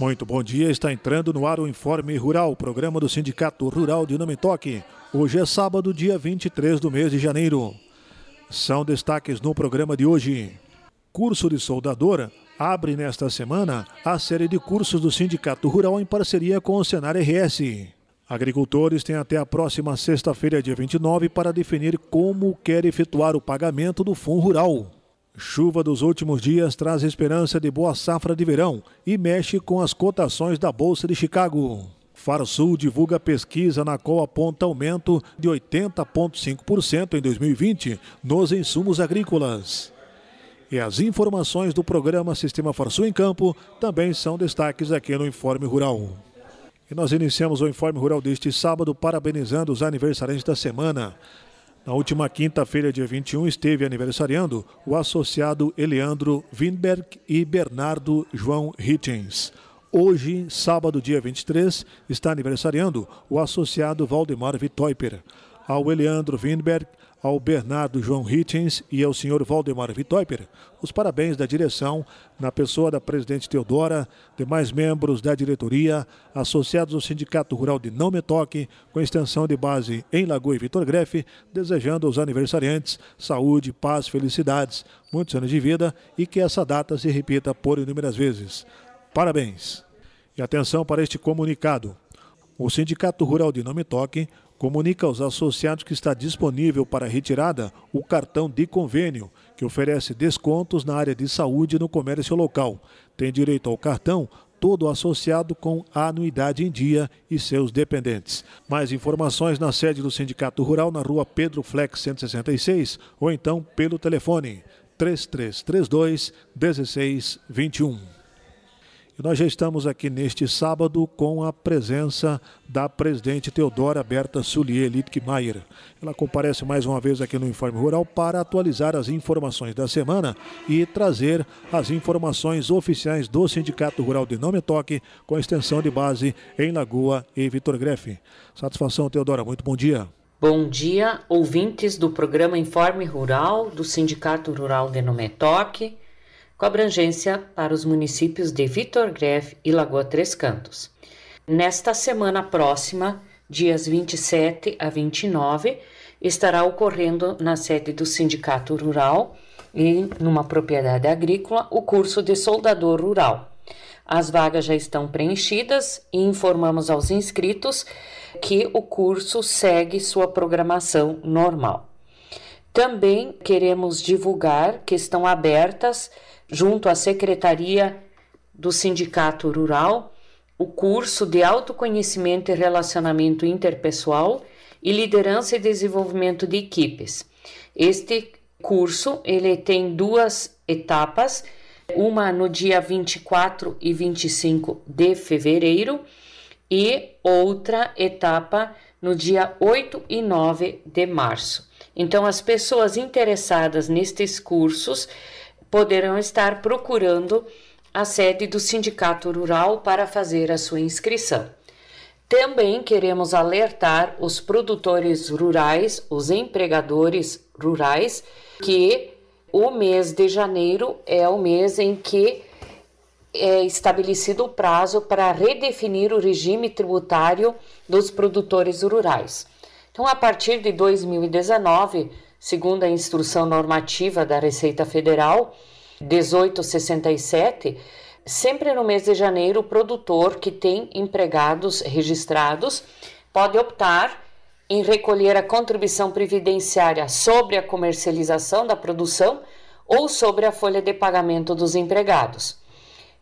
Muito bom dia, está entrando no ar o Informe Rural, programa do Sindicato Rural de Nome. Hoje é sábado, dia 23 do mês de janeiro. São destaques no programa de hoje. Curso de soldadora abre nesta semana a série de cursos do Sindicato Rural em parceria com o Senar RS. Agricultores têm até a próxima sexta-feira, dia 29, para definir como quer efetuar o pagamento do Fundo Rural. Chuva dos últimos dias traz esperança de boa safra de verão e mexe com as cotações da Bolsa de Chicago. Farsul divulga pesquisa na qual aponta aumento de 80,5% em 2020 nos insumos agrícolas. E as informações do programa Sistema Farsul em Campo também são destaques aqui no Informe Rural. E nós iniciamos o Informe Rural deste sábado parabenizando os aniversariantes da semana. Na última quinta-feira, dia 21, esteve aniversariando o associado Eleandro Winberg e Bernardo João Hitchens. Hoje, sábado, dia 23, está aniversariando o associado Valdemar Vitoiper. Ao Eleandro Winberg, ao Bernardo João Hitchens e ao senhor Valdemar Vitoiper os parabéns da direção, na pessoa da presidente Teodora, demais membros da diretoria, associados ao Sindicato Rural de Não Me Toque, com extensão de base em Lagoa e Vitor Grefe, desejando aos aniversariantes saúde, paz, felicidades, muitos anos de vida e que essa data se repita por inúmeras vezes. Parabéns! E atenção para este comunicado. O Sindicato Rural de Não Me Toque comunica aos associados que está disponível para retirada o cartão de convênio, que oferece descontos na área de saúde no comércio local. Tem direito ao cartão todo associado com a anuidade em dia e seus dependentes. Mais informações na sede do Sindicato Rural na rua Pedro Flex 166 ou então pelo telefone 3332 1621. Nós já estamos aqui neste sábado com a presença da presidente Teodora Berta Sulier Littkemeyer. Ela comparece mais uma vez aqui no Informe Rural para atualizar as informações da semana e trazer as informações oficiais do Sindicato Rural de Nome Toque, com extensão de base em Lagoa e Vitor Grefe. Satisfação, Teodora. Muito bom dia. Bom dia, ouvintes do programa Informe Rural do Sindicato Rural de Nome Toque com abrangência para os municípios de Vitor Greve e Lagoa Três Cantos. Nesta semana próxima, dias 27 a 29, estará ocorrendo na sede do Sindicato Rural e numa propriedade agrícola o curso de soldador rural. As vagas já estão preenchidas e informamos aos inscritos que o curso segue sua programação normal. Também queremos divulgar que estão abertas junto à Secretaria do Sindicato Rural, o curso de autoconhecimento e relacionamento interpessoal e liderança e desenvolvimento de equipes. Este curso, ele tem duas etapas, uma no dia 24 e 25 de fevereiro e outra etapa no dia 8 e 9 de março. Então, as pessoas interessadas nestes cursos poderão estar procurando a sede do Sindicato Rural para fazer a sua inscrição. Também queremos alertar os produtores rurais, os empregadores rurais, que o mês de janeiro é o mês em que é estabelecido o prazo para redefinir o regime tributário dos produtores rurais. Então, a partir de 2019, segundo a instrução normativa da Receita Federal 1867, sempre no mês de janeiro, o produtor que tem empregados registrados pode optar em recolher a contribuição previdenciária sobre a comercialização da produção ou sobre a folha de pagamento dos empregados.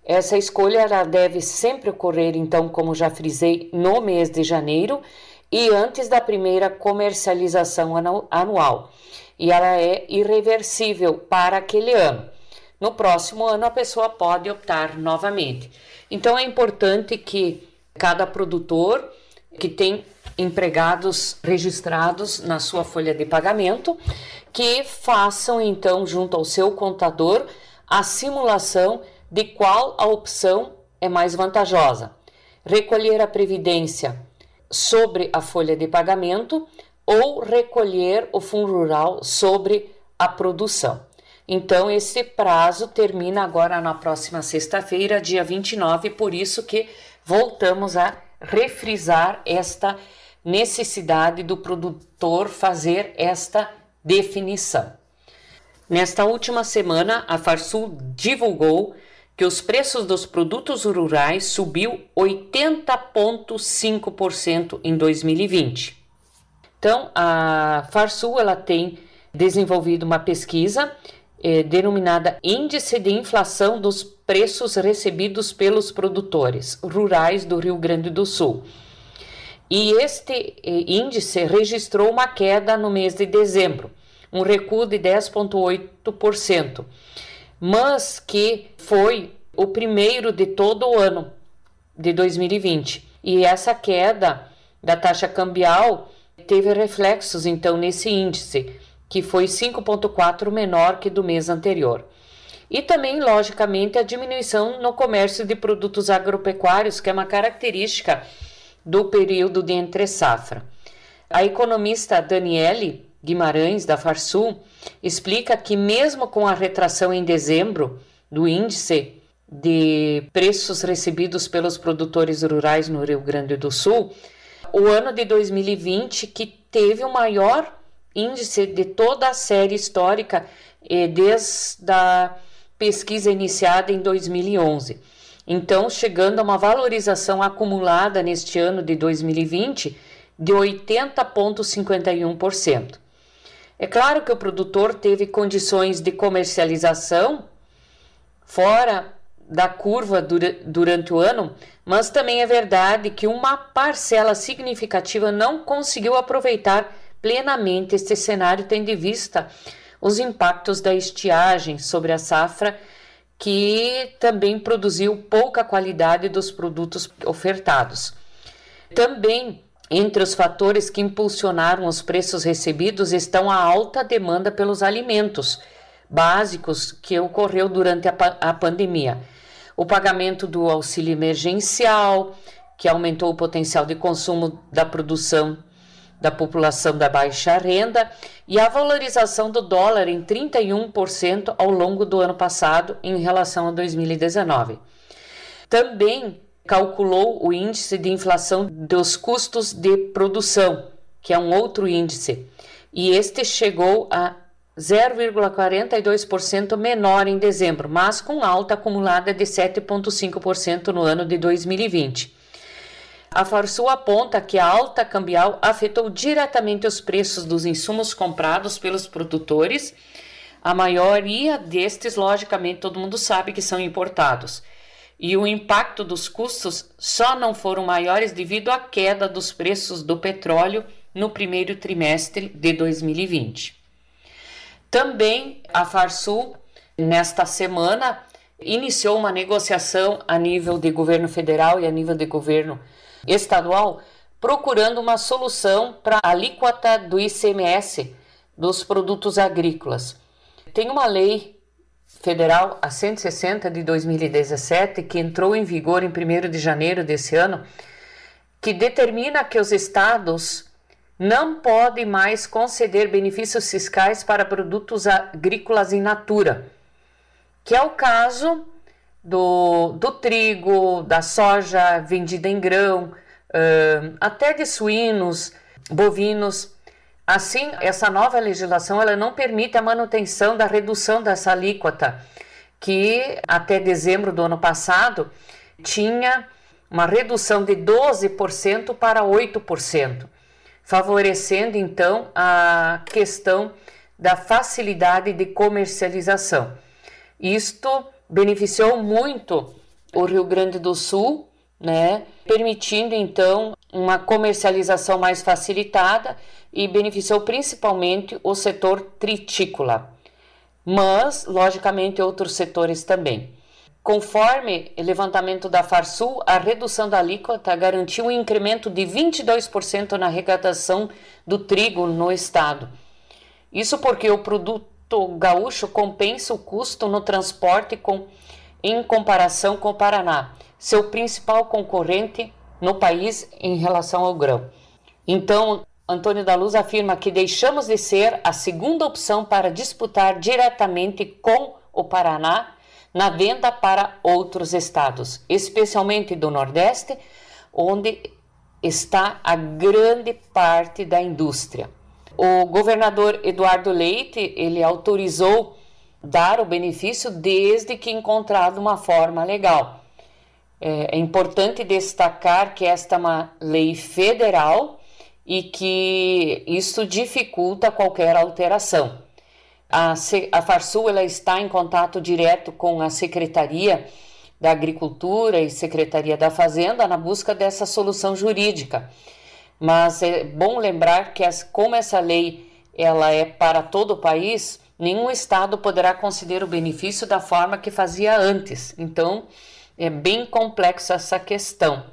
Essa escolha deve sempre ocorrer, então, como já frisei, no mês de janeiro e antes da primeira comercialização anual. E ela é irreversível para aquele ano. No próximo ano, a pessoa pode optar novamente. Então, é importante que cada produtor que tem empregados registrados na sua folha de pagamento, que façam então junto ao seu contador a simulação de qual a opção é mais vantajosa. Recolher a previdência sobre a folha de pagamento ou recolher o fundo rural sobre a produção. Então, esse prazo termina agora na próxima sexta-feira, dia 29, por isso que voltamos a refrisar esta necessidade do produtor fazer esta definição. Nesta última semana, a Farsul divulgou que os preços dos produtos rurais subiu 80,5% em 2020. Então, a Farsul ela tem desenvolvido uma pesquisa eh, denominada Índice de Inflação dos Preços Recebidos pelos Produtores Rurais do Rio Grande do Sul. E este eh, índice registrou uma queda no mês de dezembro, um recuo de 10,8%, mas que foi o primeiro de todo o ano de 2020. E essa queda da taxa cambial teve reflexos então nesse índice, que foi 5,4 menor que do mês anterior. E também, logicamente, a diminuição no comércio de produtos agropecuários, que é uma característica do período de entre-safra. A economista Daniele Guimarães, da Farsul, explica que, mesmo com a retração em dezembro do índice de preços recebidos pelos produtores rurais no Rio Grande do Sul, o ano de 2020 que teve o maior índice de toda a série histórica eh, desde a pesquisa iniciada em 2011. Então, chegando a uma valorização acumulada neste ano de 2020 de 80,51%. É claro que o produtor teve condições de comercialização fora da curva durante o ano, mas também é verdade que uma parcela significativa não conseguiu aproveitar plenamente este cenário, tendo em vista os impactos da estiagem sobre a safra, que também produziu pouca qualidade dos produtos ofertados. Também entre os fatores que impulsionaram os preços recebidos estão a alta demanda pelos alimentos básicos que ocorreu durante a, a pandemia. O pagamento do auxílio emergencial, que aumentou o potencial de consumo da produção da população da baixa renda, e a valorização do dólar em 31% ao longo do ano passado em relação a 2019. Também calculou o índice de inflação dos custos de produção, que é um outro índice, e este chegou a 0,42% menor em dezembro, mas com alta acumulada de 7,5% no ano de 2020. A Farsul aponta que a alta cambial afetou diretamente os preços dos insumos comprados pelos produtores. A maioria destes, logicamente, todo mundo sabe que são importados e o impacto dos custos só não foram maiores devido à queda dos preços do petróleo no primeiro trimestre de 2020. Também a Farsul, nesta semana, iniciou uma negociação a nível de governo federal e a nível de governo estadual, procurando uma solução para a alíquota do ICMS dos produtos agrícolas. Tem uma lei Federal a 160 de 2017, que entrou em vigor em 1 de janeiro desse ano, que determina que os estados não podem mais conceder benefícios fiscais para produtos agrícolas in natura, que é o caso do, do trigo, da soja vendida em grão, até de suínos, bovinos. Assim, essa nova legislação ela não permite a manutenção da redução dessa alíquota, que até dezembro do ano passado tinha uma redução de 12% para 8%, favorecendo então a questão da facilidade de comercialização. Isto beneficiou muito o Rio Grande do Sul, né, permitindo então uma comercialização mais facilitada e beneficiou principalmente o setor tritícola, mas, logicamente, outros setores também. Conforme levantamento da Farsul, a redução da alíquota garantiu um incremento de 22% na arrecadação do trigo no estado. Isso porque o produto gaúcho compensa o custo no transporte com, em comparação com o Paraná, seu principal concorrente no país em relação ao grão. Então, Antônio da Luz afirma que deixamos de ser a segunda opção para disputar diretamente com o Paraná na venda para outros estados, especialmente do Nordeste, onde está a grande parte da indústria. O governador Eduardo Leite, ele autorizou dar o benefício desde que encontrado uma forma legal. É, é importante destacar que esta é uma lei federal e que isso dificulta qualquer alteração. A, a ela está em contato direto com a Secretaria da Agricultura e Secretaria da Fazenda na busca dessa solução jurídica. Mas é bom lembrar que as, como essa lei ela é para todo o país, nenhum estado poderá conceder o benefício da forma que fazia antes. Então, é bem complexa essa questão.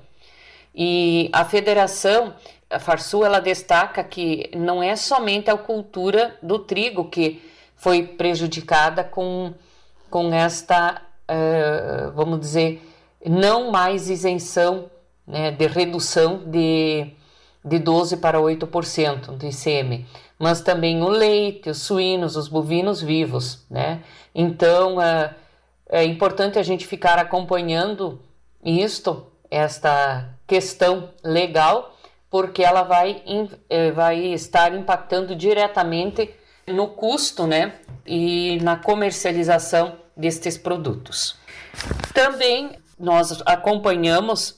E a federação, a Farsul, ela destaca que não é somente a cultura do trigo que foi prejudicada com, com esta, uh, vamos dizer, não mais isenção né, de redução de, de 12% para 8% do ICM, mas também o leite, os suínos, os bovinos vivos. Né? Então, uh, é importante a gente ficar acompanhando isto, esta questão legal, porque ela vai, eh, vai estar impactando diretamente no custo né, e na comercialização destes produtos. Também nós acompanhamos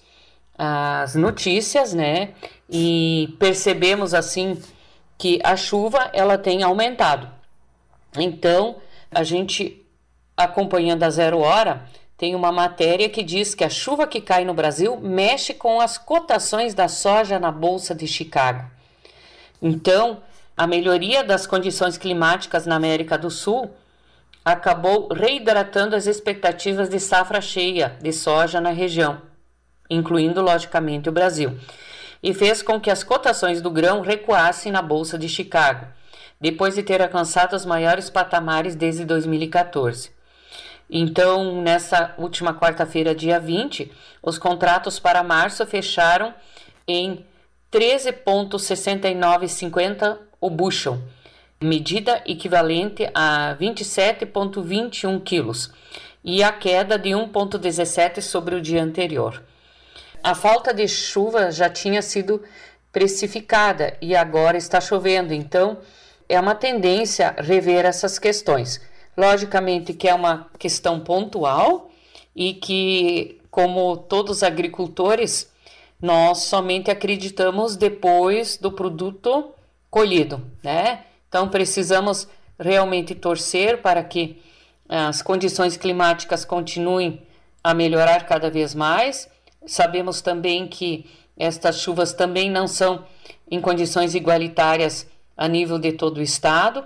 as notícias, né, e percebemos assim que a chuva ela tem aumentado. Então, a gente acompanhando a zero hora, tem uma matéria que diz que a chuva que cai no Brasil mexe com as cotações da soja na Bolsa de Chicago. Então, a melhoria das condições climáticas na América do Sul acabou reidratando as expectativas de safra cheia de soja na região, incluindo logicamente o Brasil, e fez com que as cotações do grão recuassem na Bolsa de Chicago, depois de ter alcançado os maiores patamares desde 2014. Então, nessa última quarta-feira, dia 20, os contratos para março fecharam em 13,6950 o bushel, medida equivalente a 27,21 quilos, e a queda de 1,17 sobre o dia anterior. A falta de chuva já tinha sido precificada e agora está chovendo, então é uma tendência rever essas questões. Logicamente que é uma questão pontual e que, como todos os agricultores, nós somente acreditamos depois do produto colhido, né? Então precisamos realmente torcer para que as condições climáticas continuem a melhorar cada vez mais. Sabemos também que estas chuvas também não são em condições igualitárias a nível de todo o estado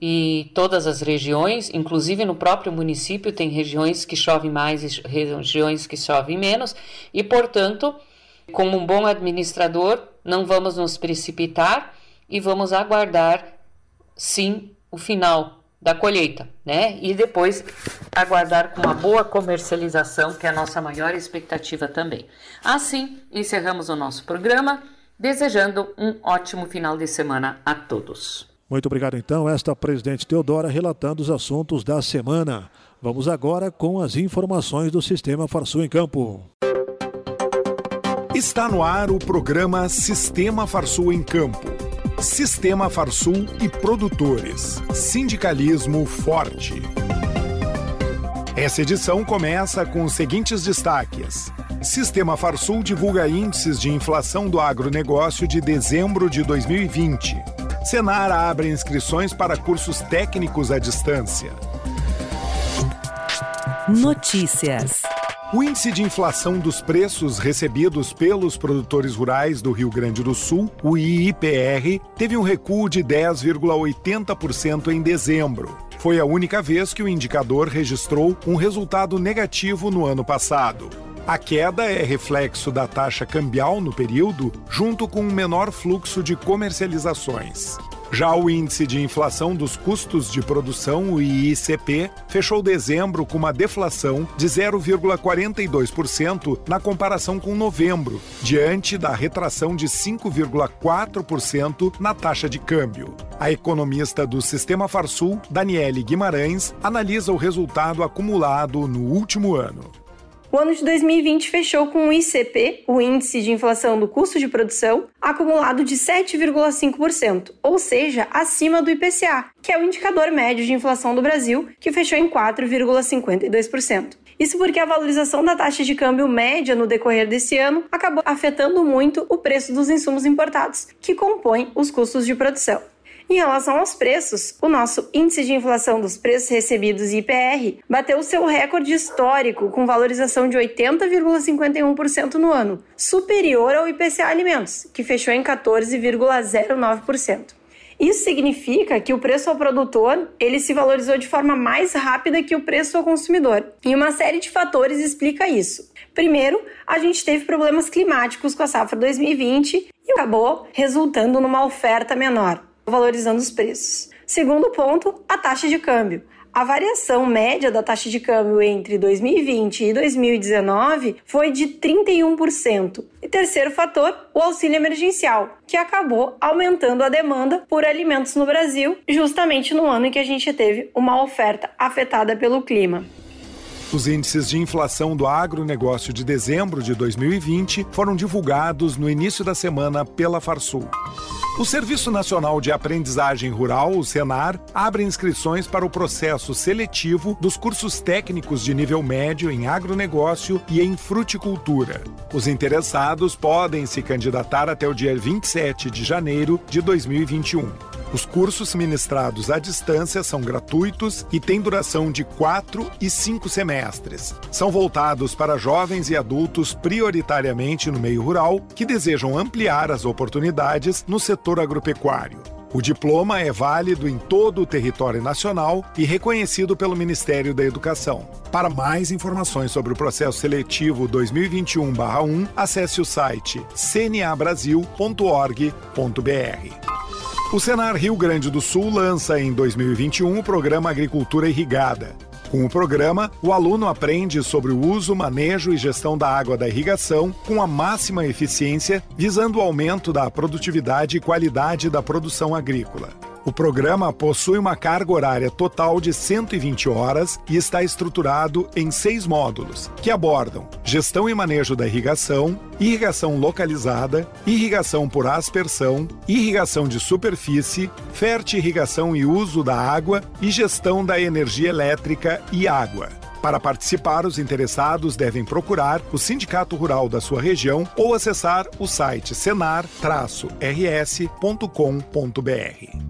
e todas as regiões, inclusive no próprio município, tem regiões que chovem mais e regiões que chovem menos, e portanto, como um bom administrador, não vamos nos precipitar e vamos aguardar sim o final da colheita, né? E depois aguardar com uma boa comercialização, que é a nossa maior expectativa também. Assim, encerramos o nosso programa, desejando um ótimo final de semana a todos. Muito obrigado então, esta presidente Teodora relatando os assuntos da semana. Vamos agora com as informações do Sistema Farsul em Campo. Está no ar o programa Sistema Farsul em Campo Sistema Farsul e produtores. Sindicalismo forte. Essa edição começa com os seguintes destaques. Sistema Farsul divulga índices de inflação do agronegócio de dezembro de 2020. Senar abre inscrições para cursos técnicos à distância. Notícias. O índice de inflação dos preços recebidos pelos produtores rurais do Rio Grande do Sul, o IIPR, teve um recuo de 10,80% em dezembro. Foi a única vez que o indicador registrou um resultado negativo no ano passado. A queda é reflexo da taxa cambial no período, junto com um menor fluxo de comercializações. Já o índice de inflação dos custos de produção, o IICP, fechou dezembro com uma deflação de 0,42% na comparação com novembro, diante da retração de 5,4% na taxa de câmbio. A economista do Sistema Farsul, Daniele Guimarães, analisa o resultado acumulado no último ano. O ano de 2020 fechou com o ICP, o Índice de Inflação do Custo de Produção, acumulado de 7,5%, ou seja, acima do IPCA, que é o indicador médio de inflação do Brasil, que fechou em 4,52%. Isso porque a valorização da taxa de câmbio média no decorrer desse ano acabou afetando muito o preço dos insumos importados, que compõem os custos de produção. Em relação aos preços, o nosso índice de inflação dos preços recebidos IPR bateu seu recorde histórico com valorização de 80,51% no ano, superior ao IPCA Alimentos, que fechou em 14,09%. Isso significa que o preço ao produtor ele se valorizou de forma mais rápida que o preço ao consumidor. E uma série de fatores explica isso. Primeiro, a gente teve problemas climáticos com a safra 2020 e acabou resultando numa oferta menor valorizando os preços. Segundo ponto, a taxa de câmbio. A variação média da taxa de câmbio entre 2020 e 2019 foi de 31%. E terceiro fator, o auxílio emergencial, que acabou aumentando a demanda por alimentos no Brasil, justamente no ano em que a gente teve uma oferta afetada pelo clima. Os índices de inflação do agronegócio de dezembro de 2020 foram divulgados no início da semana pela Farsul. O Serviço Nacional de Aprendizagem Rural, o Senar, abre inscrições para o processo seletivo dos cursos técnicos de nível médio em agronegócio e em fruticultura. Os interessados podem se candidatar até o dia 27 de janeiro de 2021. Os cursos ministrados à distância são gratuitos e têm duração de quatro e cinco semestres. São voltados para jovens e adultos, prioritariamente no meio rural, que desejam ampliar as oportunidades no setor agropecuário. O diploma é válido em todo o território nacional e reconhecido pelo Ministério da Educação. Para mais informações sobre o processo seletivo 2021-1, acesse o site cnabrasil.org.br. O Senar Rio Grande do Sul lança em 2021 o programa Agricultura Irrigada. Com o programa, o aluno aprende sobre o uso, manejo e gestão da água da irrigação com a máxima eficiência, visando o aumento da produtividade e qualidade da produção agrícola. O programa possui uma carga horária total de 120 horas e está estruturado em seis módulos, que abordam gestão e manejo da irrigação, irrigação localizada, irrigação por aspersão, irrigação de superfície, fertirrigação e uso da água e gestão da energia elétrica e água. Para participar, os interessados devem procurar o Sindicato Rural da sua região ou acessar o site senar-rs.com.br.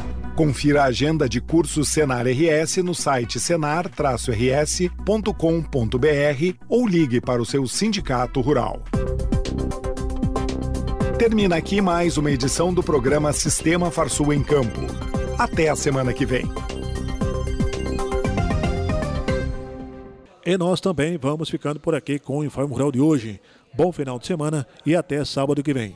Confira a agenda de cursos Senar RS no site senar-rs.com.br ou ligue para o seu sindicato rural. Termina aqui mais uma edição do programa Sistema Farsul em Campo. Até a semana que vem. E nós também vamos ficando por aqui com o Informe Rural de hoje. Bom final de semana e até sábado que vem.